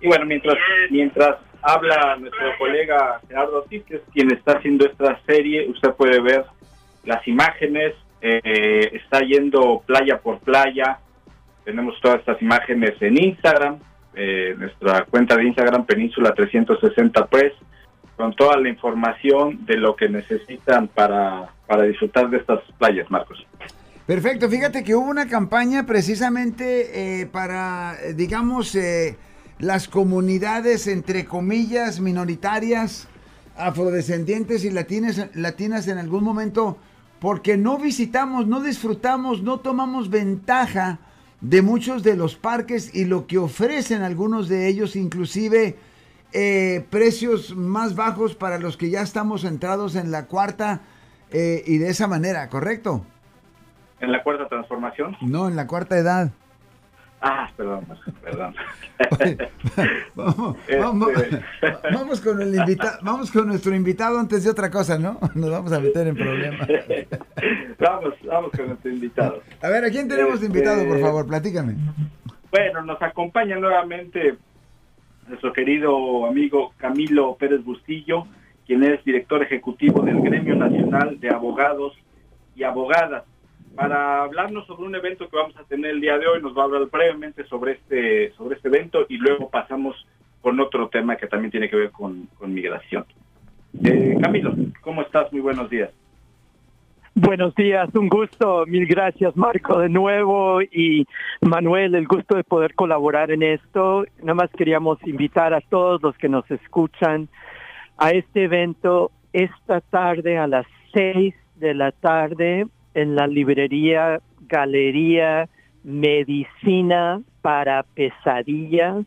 Y bueno, mientras, mientras habla nuestro colega Gerardo Ortiz, que es quien está haciendo esta serie, usted puede ver las imágenes, eh, está yendo playa por playa, tenemos todas estas imágenes en Instagram, eh, nuestra cuenta de Instagram Península 360 Press, con toda la información de lo que necesitan para, para disfrutar de estas playas, Marcos. Perfecto, fíjate que hubo una campaña precisamente eh, para, eh, digamos, eh, las comunidades, entre comillas, minoritarias, afrodescendientes y latinas, latinas en algún momento, porque no visitamos, no disfrutamos, no tomamos ventaja de muchos de los parques y lo que ofrecen algunos de ellos, inclusive precios más bajos para los que ya estamos entrados en la cuarta y de esa manera, ¿correcto? ¿En la cuarta transformación? No, en la cuarta edad. Ah, perdón, perdón. vamos, vamos, este, vamos, con el invitado, vamos con nuestro invitado antes de otra cosa, ¿no? Nos vamos a meter en problemas. vamos, vamos con nuestro invitado. A ver, ¿a quién tenemos de invitado, por este, favor? Platícame. Bueno, nos acompaña nuevamente nuestro querido amigo Camilo Pérez Bustillo, quien es director ejecutivo del Gremio Nacional de Abogados y Abogadas para hablarnos sobre un evento que vamos a tener el día de hoy. Nos va a hablar brevemente sobre este, sobre este evento y luego pasamos con otro tema que también tiene que ver con, migración. Eh, Camilo, ¿cómo estás? Muy buenos días. Buenos días, un gusto, mil gracias Marco de nuevo y Manuel, el gusto de poder colaborar en esto. Nada más queríamos invitar a todos los que nos escuchan a este evento esta tarde a las seis de la tarde en la librería Galería Medicina para Pesadillas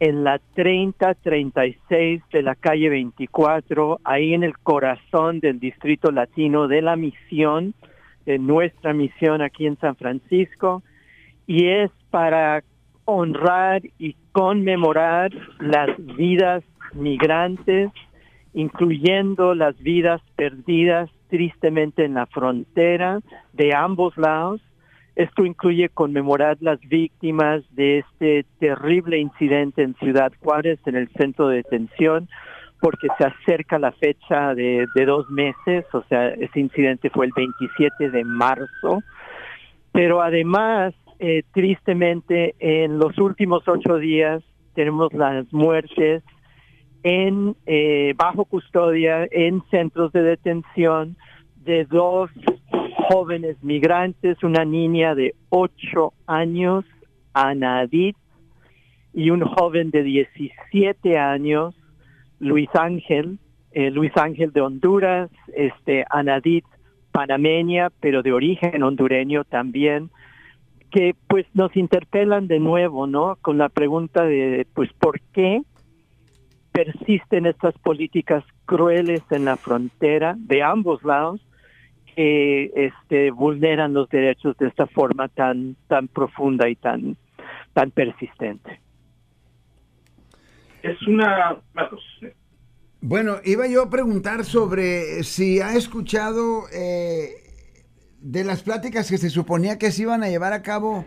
en la 3036 de la calle 24, ahí en el corazón del Distrito Latino de la Misión, de nuestra misión aquí en San Francisco, y es para honrar y conmemorar las vidas migrantes, incluyendo las vidas perdidas tristemente en la frontera de ambos lados. Esto incluye conmemorar las víctimas de este terrible incidente en Ciudad Juárez, en el centro de detención, porque se acerca la fecha de, dos meses, o sea, ese incidente fue el 27 de marzo. Pero además, eh, tristemente, en los últimos ocho días tenemos las muertes en eh, bajo custodia en centros de detención de dos jóvenes migrantes, una niña de ocho años, Anadit, y un joven de 17 años, Luis Ángel, eh, Luis Ángel de Honduras, este Anadit panameña, pero de origen hondureño también, que pues nos interpelan de nuevo, ¿no? Con la pregunta de, pues, ¿por qué persisten estas políticas crueles en la frontera de ambos lados que este, vulneran los derechos de esta forma tan, tan profunda y tan, tan persistente. Es una... Bueno, iba yo a preguntar sobre si ha escuchado eh, de las pláticas que se suponía que se iban a llevar a cabo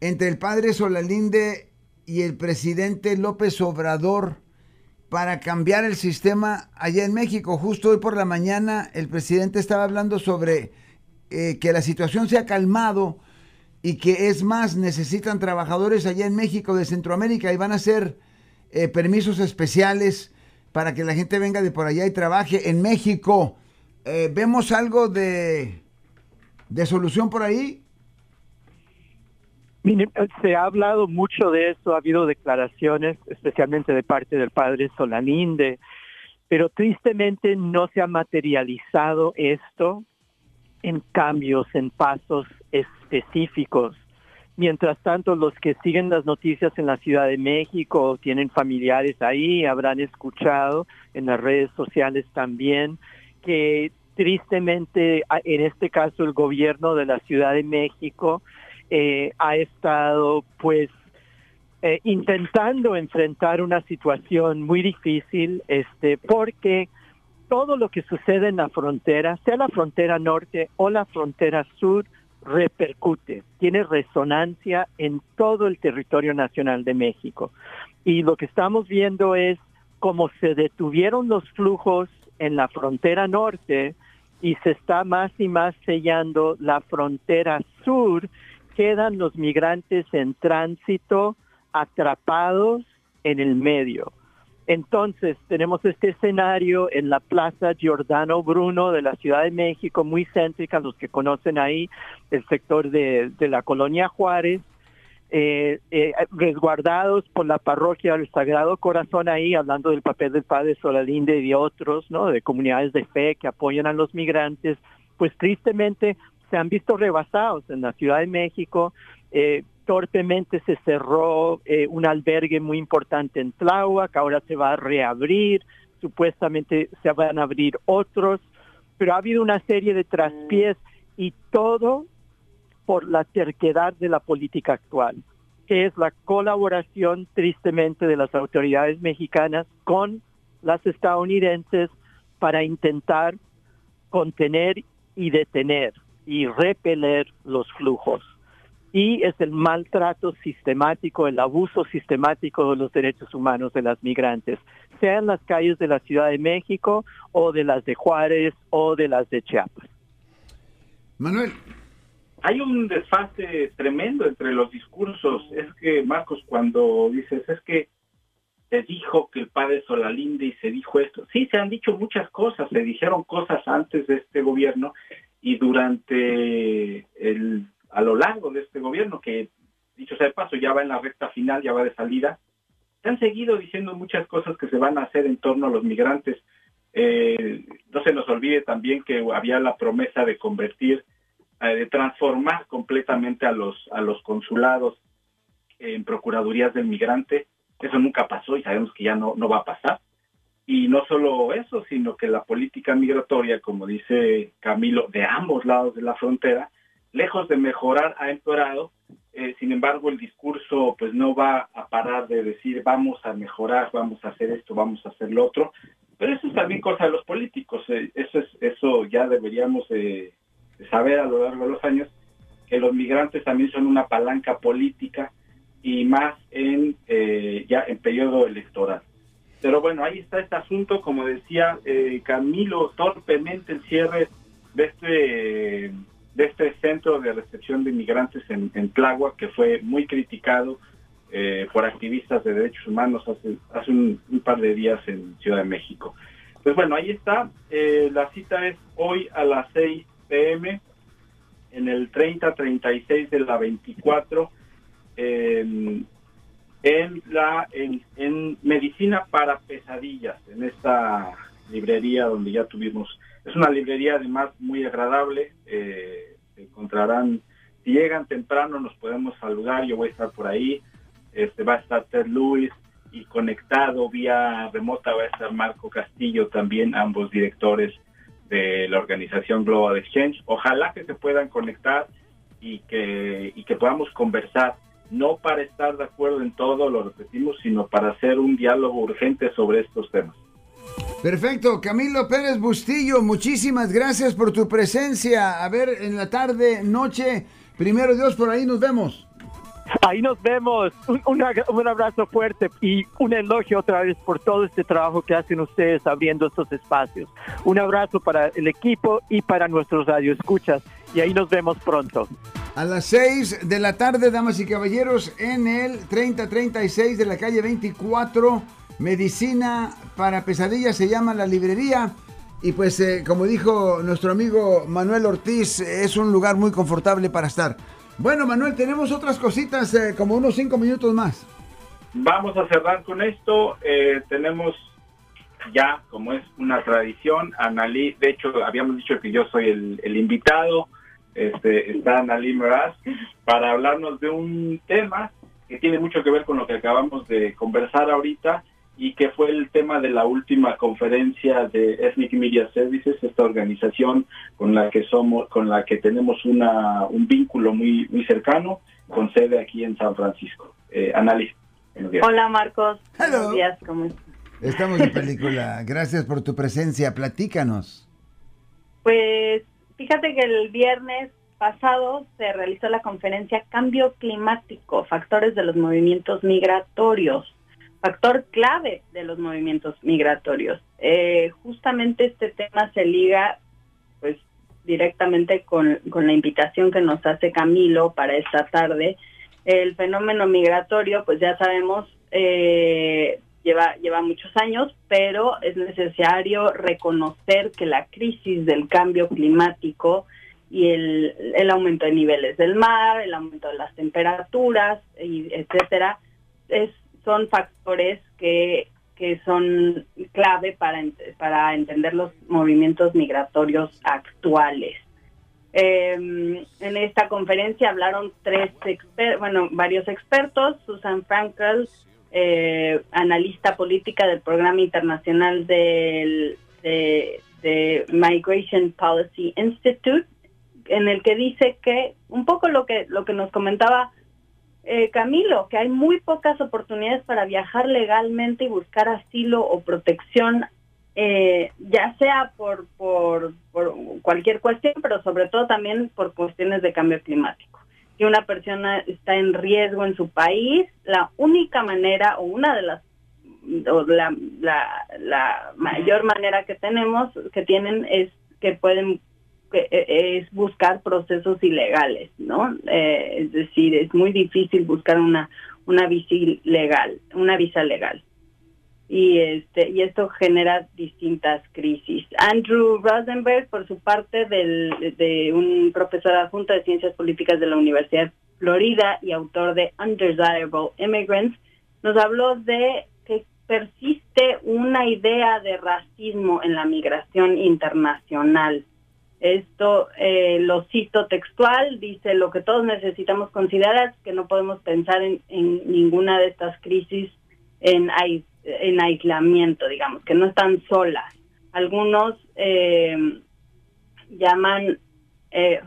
entre el padre Solalinde y el presidente López Obrador para cambiar el sistema allá en México. Justo hoy por la mañana el presidente estaba hablando sobre eh, que la situación se ha calmado y que es más, necesitan trabajadores allá en México de Centroamérica y van a hacer eh, permisos especiales para que la gente venga de por allá y trabaje en México. Eh, ¿Vemos algo de, de solución por ahí? Se ha hablado mucho de esto, ha habido declaraciones, especialmente de parte del padre Solalinde, pero tristemente no se ha materializado esto en cambios, en pasos específicos. Mientras tanto, los que siguen las noticias en la Ciudad de México tienen familiares ahí, habrán escuchado en las redes sociales también que tristemente, en este caso, el gobierno de la Ciudad de México eh, ha estado pues eh, intentando enfrentar una situación muy difícil, este, porque todo lo que sucede en la frontera, sea la frontera norte o la frontera sur, repercute, tiene resonancia en todo el territorio nacional de México. Y lo que estamos viendo es cómo se detuvieron los flujos en la frontera norte y se está más y más sellando la frontera sur, quedan los migrantes en tránsito atrapados en el medio. Entonces, tenemos este escenario en la Plaza Giordano Bruno de la Ciudad de México, muy céntrica, los que conocen ahí el sector de, la colonia Juárez, eh, eh, resguardados por la parroquia del Sagrado Corazón ahí, hablando del papel del Padre Solalinde y de otros, ¿no? De comunidades de fe que apoyan a los migrantes, pues tristemente se han visto rebasados en la Ciudad de México. Eh, torpemente se cerró eh, un albergue muy importante en Tláhuac, ahora se va a reabrir, supuestamente se van a abrir otros, pero ha habido una serie de traspiés y todo por la terquedad de la política actual, que es la colaboración tristemente de las autoridades mexicanas con las estadounidenses para intentar contener y detener y repeler los flujos y es el maltrato sistemático, el abuso sistemático de los derechos humanos de las migrantes, sea en las calles de la Ciudad de México o de las de Juárez o de las de Chiapas. Manuel. Hay un desfase tremendo entre los discursos. Es que, Marcos, cuando dices, es que se dijo que el padre Solalinde y se dijo esto. Sí, se han dicho muchas cosas, se dijeron cosas antes de este gobierno y durante el a lo largo de este gobierno, que dicho sea de paso, ya va en la recta final, ya va de salida, se han seguido diciendo muchas cosas que se van a hacer en torno a los migrantes. Eh, no se nos olvide también que había la promesa de convertir, eh, de transformar completamente a los, a los consulados en procuradurías del migrante. Eso nunca sabemos que ya no, no va a pasar. Y no solo eso, sino que la política migratoria, como dice Camilo, de ambos lados de la frontera, lejos de mejorar, ha empeorado. Eh, sin embargo, el discurso pues no va a parar de decir vamos a mejorar, vamos a hacer esto, vamos a hacer lo otro. Pero eso es también cosa de los políticos. Eh, eso es eso ya deberíamos saber a lo largo de los años que los migrantes también son una palanca política y más en eh, ya en periodo electoral. Pero bueno, ahí está este asunto, como decía Camilo, torpemente el cierre de este de este centro de recepción de inmigrantes en, en que fue muy criticado eh, por activistas de derechos humanos hace, hace un, par de días en Ciudad de México. Pues bueno, ahí está. Eh, la cita es hoy a las 6 pm en el 3036 de la 24 en la en, en medicina para pesadillas en esta librería donde ya tuvimos es una librería además muy agradable. Eh, encontrarán, si llegan temprano nos podemos saludar, yo voy a estar por ahí. Este, va a estar Ted Lewis y conectado vía remota va a estar Marco Castillo también, ambos directores de la organización Global Exchange. Ojalá que se puedan conectar y que, y que podamos conversar, no para estar de acuerdo en todo, lo repetimos, sino para hacer un diálogo urgente sobre estos temas. Perfecto, Camilo Pérez Bustillo, muchísimas gracias por tu presencia. A ver, en la tarde, noche, primero Dios, por ahí nos vemos. Ahí nos vemos. Un, abrazo fuerte y un elogio otra vez por todo este trabajo que hacen ustedes abriendo estos espacios. Un abrazo para el equipo y para nuestros radioescuchas. Y ahí nos vemos pronto. A las 6 de la tarde, damas y caballeros, en el 3036 de la calle 24 Medicina para pesadillas se llama la librería. Y pues eh, como dijo nuestro amigo Manuel Ortiz, es un lugar muy confortable para estar. Bueno, Manuel, tenemos otras cositas, eh, como unos cinco minutos más. Vamos a cerrar con esto. Eh, tenemos ya, como es una tradición, Analí, de hecho, habíamos dicho que yo soy el, invitado, este, está Analí Meraz, para hablarnos de un tema que tiene mucho que ver con lo que acabamos de conversar ahorita, y que fue el tema de la última conferencia de Ethnic Media Services, esta organización con la que somos, con la que tenemos una, un vínculo muy muy cercano, con sede aquí en San Francisco. Eh, Hola Marcos. Buenos días, ¿cómo estás? Estamos en película. Gracias por tu presencia. Platícanos. Pues fíjate que el viernes pasado se realizó la conferencia Cambio Climático, Factores de los Movimientos Migratorios, factor clave de los movimientos migratorios. Eh, justamente este tema se liga pues directamente con, con la invitación que nos hace Camilo para esta tarde. El fenómeno migratorio, pues ya sabemos, eh, lleva, lleva muchos años, pero es necesario reconocer que la crisis del cambio climático y el, el aumento de niveles del mar, el aumento de las temperaturas, y etcétera, es, son factores que, que son clave para, para entender los movimientos migratorios actuales. Em, en esta conferencia hablaron tres expertos, bueno, varios expertos, Susan Frankel, eh, analista política del Programa Internacional del, de, Migration Policy Institute, en el que dice que un poco lo que lo que nos comentaba eh, Camilo, que hay muy pocas oportunidades para viajar legalmente y buscar asilo o protección, eh, ya sea por, por, por cualquier cuestión, pero sobre todo también por cuestiones de cambio climático que una persona está en riesgo en su país, la única manera o una de las o la, la, mayor manera que tenemos que tienen es que pueden e, es buscar procesos ilegales, ¿no? Eh, es decir, es muy difícil buscar una una visa legal, una visa legal y este y esto genera distintas crisis. Andrew Rosenberg, por su parte, del, de un profesor adjunto de ciencias políticas de la Universidad de Florida y autor de Undesirable Immigrants, nos habló de que persiste una idea de racismo en la migración internacional. Esto eh, lo cito textual, dice lo que todos necesitamos considerar es que no podemos pensar en, en ninguna de estas crisis en en aislamiento, digamos, que no están solas. Algunos eh, llaman, eh,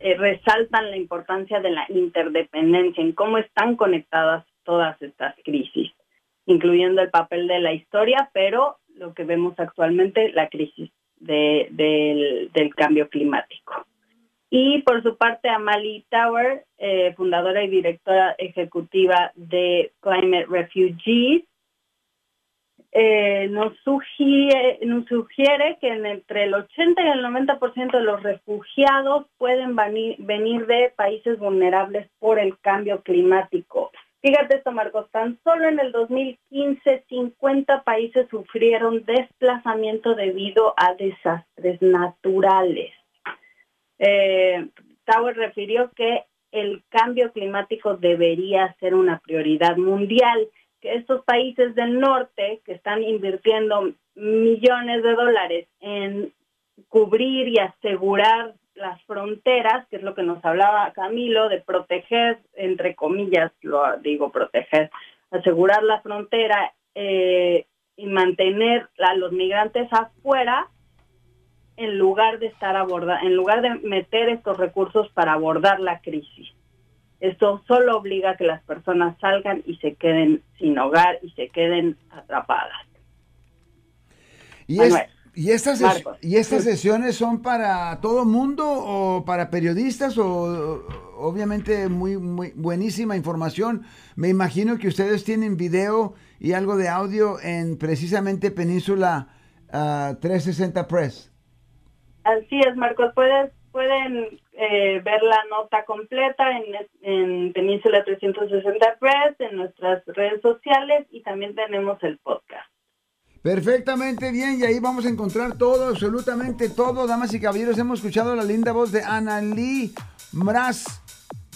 eh, resaltan la importancia de la interdependencia, en cómo están conectadas todas estas crisis, incluyendo el papel de la historia, pero lo que vemos actualmente, la crisis del, cambio climático. Y por su parte, Amalie Tower, fundadora y directora ejecutiva de Climate Refugees, eh, nos, sugiere, que entre el 80 y el 90% de los refugiados pueden venir, de países vulnerables por el cambio climático. Fíjate esto, Marcos, tan solo en el 2015 50 países sufrieron desplazamiento debido a desastres naturales. Eh, Tower refirió que el cambio climático debería ser una prioridad mundial estos países del norte que están invirtiendo millones de dólares en cubrir y asegurar las fronteras, que es lo que nos hablaba Camilo, de proteger, entre comillas, lo digo proteger, asegurar la frontera eh, y mantener a los migrantes afuera en lugar de estar aborda, en lugar de meter estos recursos para abordar la crisis. Esto solo obliga a que las personas salgan y se queden sin hogar y se queden atrapadas. ¿Y, ¿y, estas, ¿y estas sesiones son para todo mundo o para periodistas o obviamente muy, muy buenísima información? Me imagino que ustedes tienen video y algo de audio en precisamente Península 360 ah, Press. Así es, Marcos. Puedes pueden eh, ver la nota completa en, en Península 360 Press, en nuestras redes sociales y también tenemos el podcast. Perfectamente bien, y ahí vamos a encontrar todo, absolutamente todo. Damas y caballeros, hemos escuchado la linda voz de Ana Lee Mraz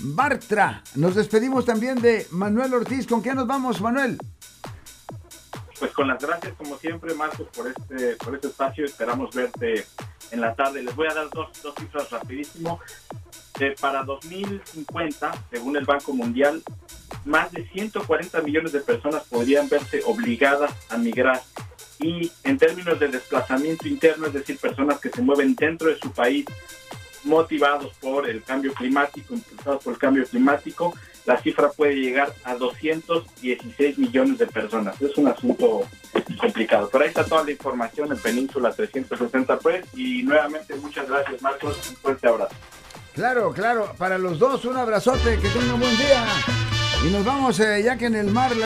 Bartra. Nos despedimos también de Manuel Ortiz. ¿Con qué nos vamos, Manuel? Pues con las gracias, como siempre, Marcos, por este, por este espacio. Esperamos verte en la tarde. Les voy a dar dos, dos cifras rapidísimo. Eh, para 2050, según el Banco Mundial, más de 140 millones de personas podrían verse obligadas a migrar. Y en términos de desplazamiento interno, es decir, personas que se mueven dentro de su país motivados por el cambio climático, impulsados por el cambio climático, la cifra puede llegar a 216 millones de personas. Es un asunto complicado. Pero ahí está toda la información en Península 360 Press y nuevamente muchas gracias Marcos, un fuerte abrazo. Claro, claro, para los dos un abrazote, que tengan un buen día. Y nos vamos, eh, ya que en el mar